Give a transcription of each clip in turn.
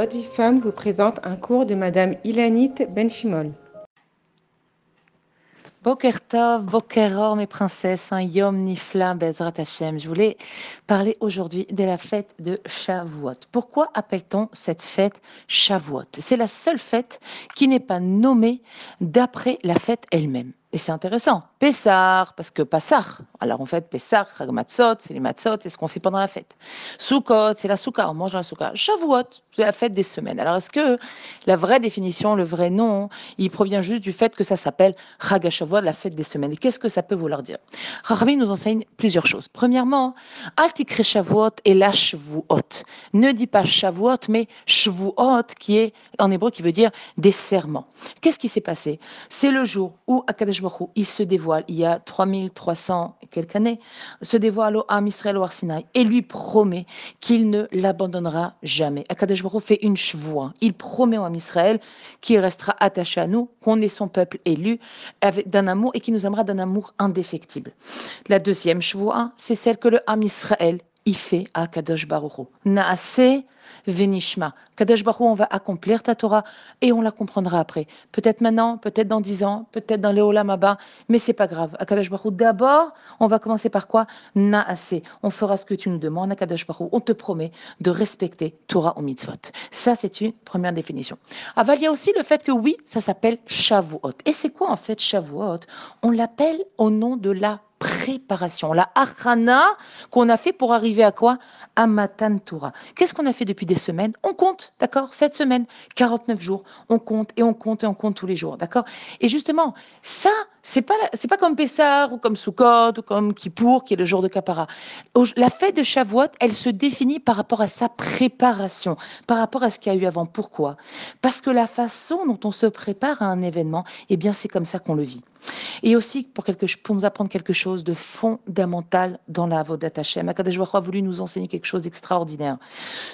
Votre vie femme vous présente un cours de Madame Ilanit Benchimol. Boker Tov, Boker mes princesses, un Yom Nifla Bezrat Hashem. Je voulais parler aujourd'hui de la fête de Shavuot. Pourquoi appelle-t-on cette fête Shavuot? C'est la seule fête qui n'est pas nommée d'après la fête elle-même. Et c'est intéressant. Pessar, parce que Passar. Alors en fait, Pessar, Matzot, c'est les Matzot, c'est ce qu'on fait pendant la fête. Sukkot, c'est la Souka, on mange la Souka. Shavuot, c'est la fête des semaines. Alors est-ce que la vraie définition, le vrai nom, il provient juste du fait que ça s'appelle Shavuot, la fête des semaines? Et qu'est-ce que ça peut vouloir dire? Rachami nous enseigne plusieurs choses. Premièrement, Altikre Shavuot et la Shavuot. Ne dis pas Shavuot, mais Shavuot, qui est en hébreu, qui veut dire des serments. Qu'est-ce qui s'est passé? C'est le jour où Akadesh il se dévoile, il y a 3300 et quelques années, se dévoile au Am Israël au Arsinaï et lui promet qu'il ne l'abandonnera jamais. Akadosh Baruch fait une chevoie. Il promet au Am Israël qu'il restera attaché à nous, qu'on est son peuple élu, d'un amour et qu'il nous aimera d'un amour indéfectible. La deuxième chevoie, c'est celle que le Am Israël fait à Kadosh Baruch Naase Venishma. Kadosh Baruch on va accomplir ta Torah et on la comprendra après. Peut-être maintenant, peut-être dans dix ans, peut-être dans les Olam mais c'est pas grave. À Kadosh Baruch d'abord, on va commencer par quoi? Naase. On fera ce que tu nous demandes à Kadosh Baruch On te promet de respecter Torah ou mitzvot. Ça, c'est une première définition. Aval, il y a aussi le fait que oui, ça s'appelle Shavuot. Et c'est quoi en fait Shavuot? On l'appelle au nom de la préparation, la achana qu'on a fait pour arriver à quoi? À Matan. Qu'est-ce qu'on a fait depuis des semaines? On compte, d'accord? Cette semaine, 49 jours, on compte et on compte et on compte tous les jours, d'accord? Et justement, ça, c'est pas c'est pas comme Pessar ou comme Sukkot ou comme Kippour qui est le jour de Kapara. La fête de Shavuot, elle se définit par rapport à sa préparation, par rapport à ce qu'il y a eu avant. Pourquoi? Parce que la façon dont on se prépare à un événement, eh bien c'est comme ça qu'on le vit. Et aussi pour, nous apprendre quelque chose de fondamental dans la Avodat Hashem. Akadosh a voulu nous enseigner quelque chose d'extraordinaire.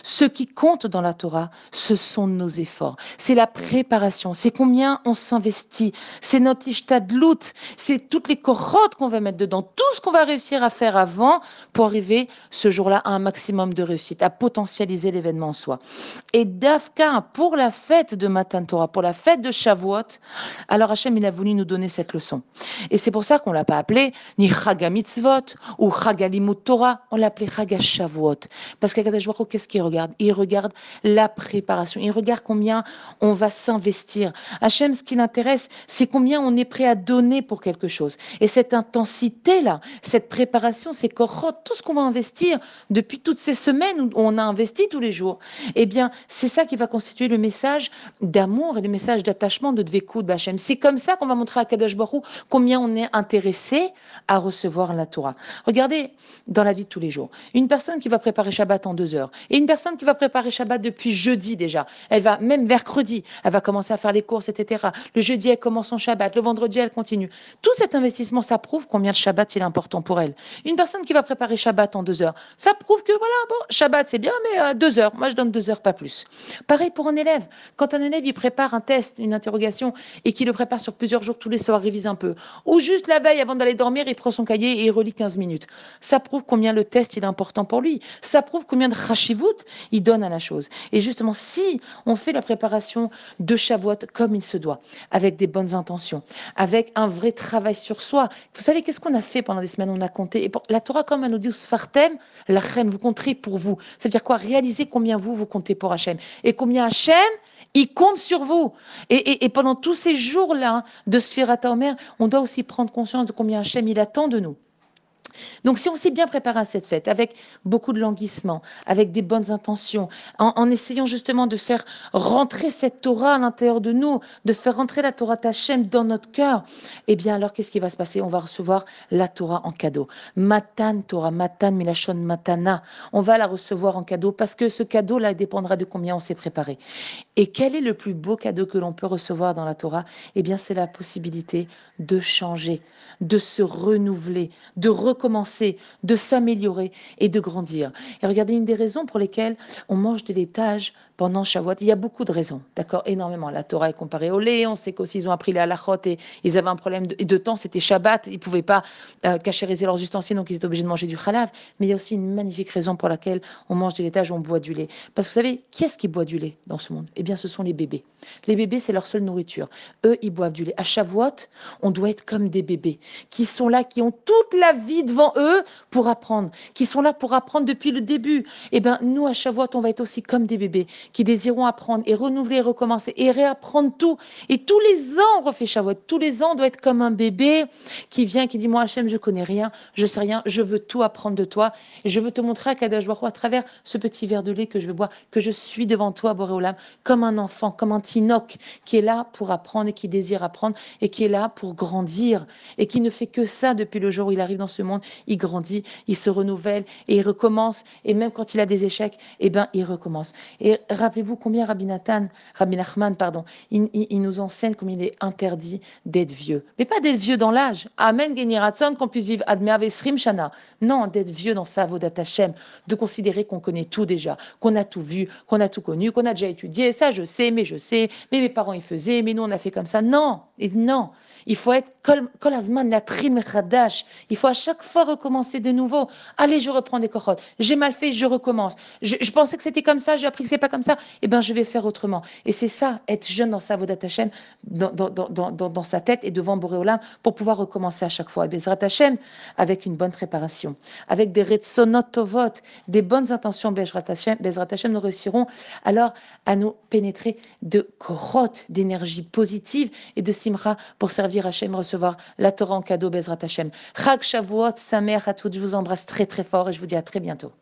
Ce qui compte dans la Torah, ce sont nos efforts. C'est la préparation. C'est combien on s'investit. C'est notre ishtadlut. C'est toutes les corottes qu'on va mettre dedans. Tout ce qu'on va réussir à faire avant pour arriver ce jour-là à un maximum de réussite, à potentialiser l'événement en soi. Et Dafka, pour la fête de Matan Torah, pour la fête de Shavuot, alors Hachem, il a voulu nous donner cette leçon. Et c'est pour ça qu'on l'a pas appelé ni Chaga Mitzvot ou Chaga Torah, on l'appelait Chaga Shavuot. Parce qu'Akadash qu'est-ce qu'il regarde? Il regarde la préparation, il regarde combien on va s'investir. Hachem, ce qui l'intéresse, c'est combien on est prêt à donner pour quelque chose. Et cette intensité-là, cette préparation, ces korot, tout ce qu'on va investir depuis toutes ces semaines où on a investi tous les jours, eh bien, c'est ça qui va constituer le message d'amour et le message d'attachement de Dvekud Bachem. C'est comme ça qu'on va montrer à Kadash Baruch combien on est intéressé à recevoir la Torah. Regardez dans la vie de tous les jours. Une personne qui va préparer Shabbat en deux heures et une personne qui va préparer Shabbat depuis jeudi déjà. Elle va, même mercredi, elle va commencer à faire les courses, etc. Le jeudi, elle commence son Shabbat. Le vendredi, elle continue. Tout cet investissement, ça prouve combien le Shabbat il est important pour elle. Une personne qui va préparer Shabbat en deux heures, ça prouve que voilà, bon, Shabbat c'est bien, mais euh, deux heures. Moi, je donne deux heures, pas plus. Pareil pour un élève. Quand un élève, il prépare un test, une interrogation, et qu'il le prépare sur plusieurs jours tous les soirs, révise un peu, ou juste la veille avant d'aller dormir, il prend son cahier et il relit 15 minutes. Ça prouve combien le test est important pour lui. Ça prouve combien de rachivout il donne à la chose. Et justement, si on fait la préparation de Shavuot comme il se doit, avec des bonnes intentions, avec un vrai travail sur soi. Vous savez, qu'est-ce qu'on a fait pendant des semaines? On a compté. Et la Torah, comme elle nous dit, Sfartem, la vous compterez pour vous. Ça veut dire quoi? Réalisez combien vous, vous comptez pour Hachem. Et combien Hachem, il compte sur vous. Et, pendant tous ces jours-là de Sphirata Omer, on doit aussi prendre conscience de combien Hachem, il attend de nous. Donc si on s'est bien préparé à cette fête, avec beaucoup de languissement, avec des bonnes intentions, en, essayant justement de faire rentrer cette Torah à l'intérieur de nous, de faire rentrer la Torah Tachem dans notre cœur, eh bien alors qu'est-ce qui va se passer? On va recevoir la Torah en cadeau. Matan Torah, Matan Milachon Matana. On va la recevoir en cadeau parce que ce cadeau-là dépendra de combien on s'est préparé. Et quel est le plus beau cadeau que l'on peut recevoir dans la Torah? Eh bien c'est la possibilité de changer, de se renouveler, de recommencer de s'améliorer et de grandir. Et regardez, une des raisons pour lesquelles on mange des laitages pendant Shavuot, il y a beaucoup de raisons, d'accord, énormément. La Torah est comparée au lait, on sait qu'aussi ils ont appris la halachot et ils avaient un problème de, temps, c'était Shabbat, ils ne pouvaient pas euh, cachériser leurs ustensiles, donc ils étaient obligés de manger du halav. Mais il y a aussi une magnifique raison pour laquelle on mange des laitages, on boit du lait. Parce que vous savez, qui est-ce qui boit du lait dans ce monde? Eh bien, ce sont les bébés. Les bébés, c'est leur seule nourriture. Eux, ils boivent du lait. À Shavuot, on doit être comme des bébés qui sont là, qui ont toute la vie devant eux pour apprendre, qui sont là pour apprendre depuis le début. Eh bien, nous, à Shavuot, on va être aussi comme des bébés qui désirons apprendre et renouveler, recommencer et réapprendre tout. Et tous les ans, on refait Shavuot. Tous les ans, doit être comme un bébé qui vient, qui dit, moi, Hachem, je connais rien, je sais rien, je veux tout apprendre de toi et je veux te montrer à Kadash à travers ce petit verre de lait que je veux boire, que je suis devant toi, Boréolam, comme un enfant, comme un tinoc qui est là pour apprendre et qui désire apprendre et qui est là pour grandir et qui ne fait que ça depuis le jour où il arrive dans ce monde. Il grandit, il se renouvelle et il recommence. Et même quand il a des échecs, eh ben, il recommence. Et rappelez-vous combien Rabbi Nathan, Rabbi Nachman, pardon, il, nous enseigne comme il est interdit d'être vieux. Mais pas d'être vieux dans l'âge. Amen, Geniratson, qu'on puisse vivre Admer Shana. Non, d'être vieux dans sa Vodat Hashem, de considérer qu'on connaît tout déjà, qu'on a tout vu, qu'on a tout connu, qu'on a déjà étudié. Ça, je sais, mais je sais, mais mes parents, ils faisaient, mais nous, on a fait comme ça. Non, et non. Il faut être kolazman la mechadash. Il faut à chaque fois recommencer de nouveau. Allez, je reprends des corottes. J'ai mal fait, je recommence. Je, pensais que c'était comme ça, j'ai appris que c'est pas comme ça. Eh ben, je vais faire autrement. Et c'est ça, être jeune dans sa vodat Hashem, dans, sa tête et devant Boréolam pour pouvoir recommencer à chaque fois. Et Bezrat Hashem, avec une bonne préparation, avec des retsonot tovot, des bonnes intentions, Bezrat Hashem, Hashem, nous réussirons alors à nous pénétrer de koroth, d'énergie positive et de simra pour servir Hachem, recevoir la Torah en cadeau, Bezrat Hachem. Chag sa mère à toutes, je vous embrasse très très fort et je vous dis à très bientôt.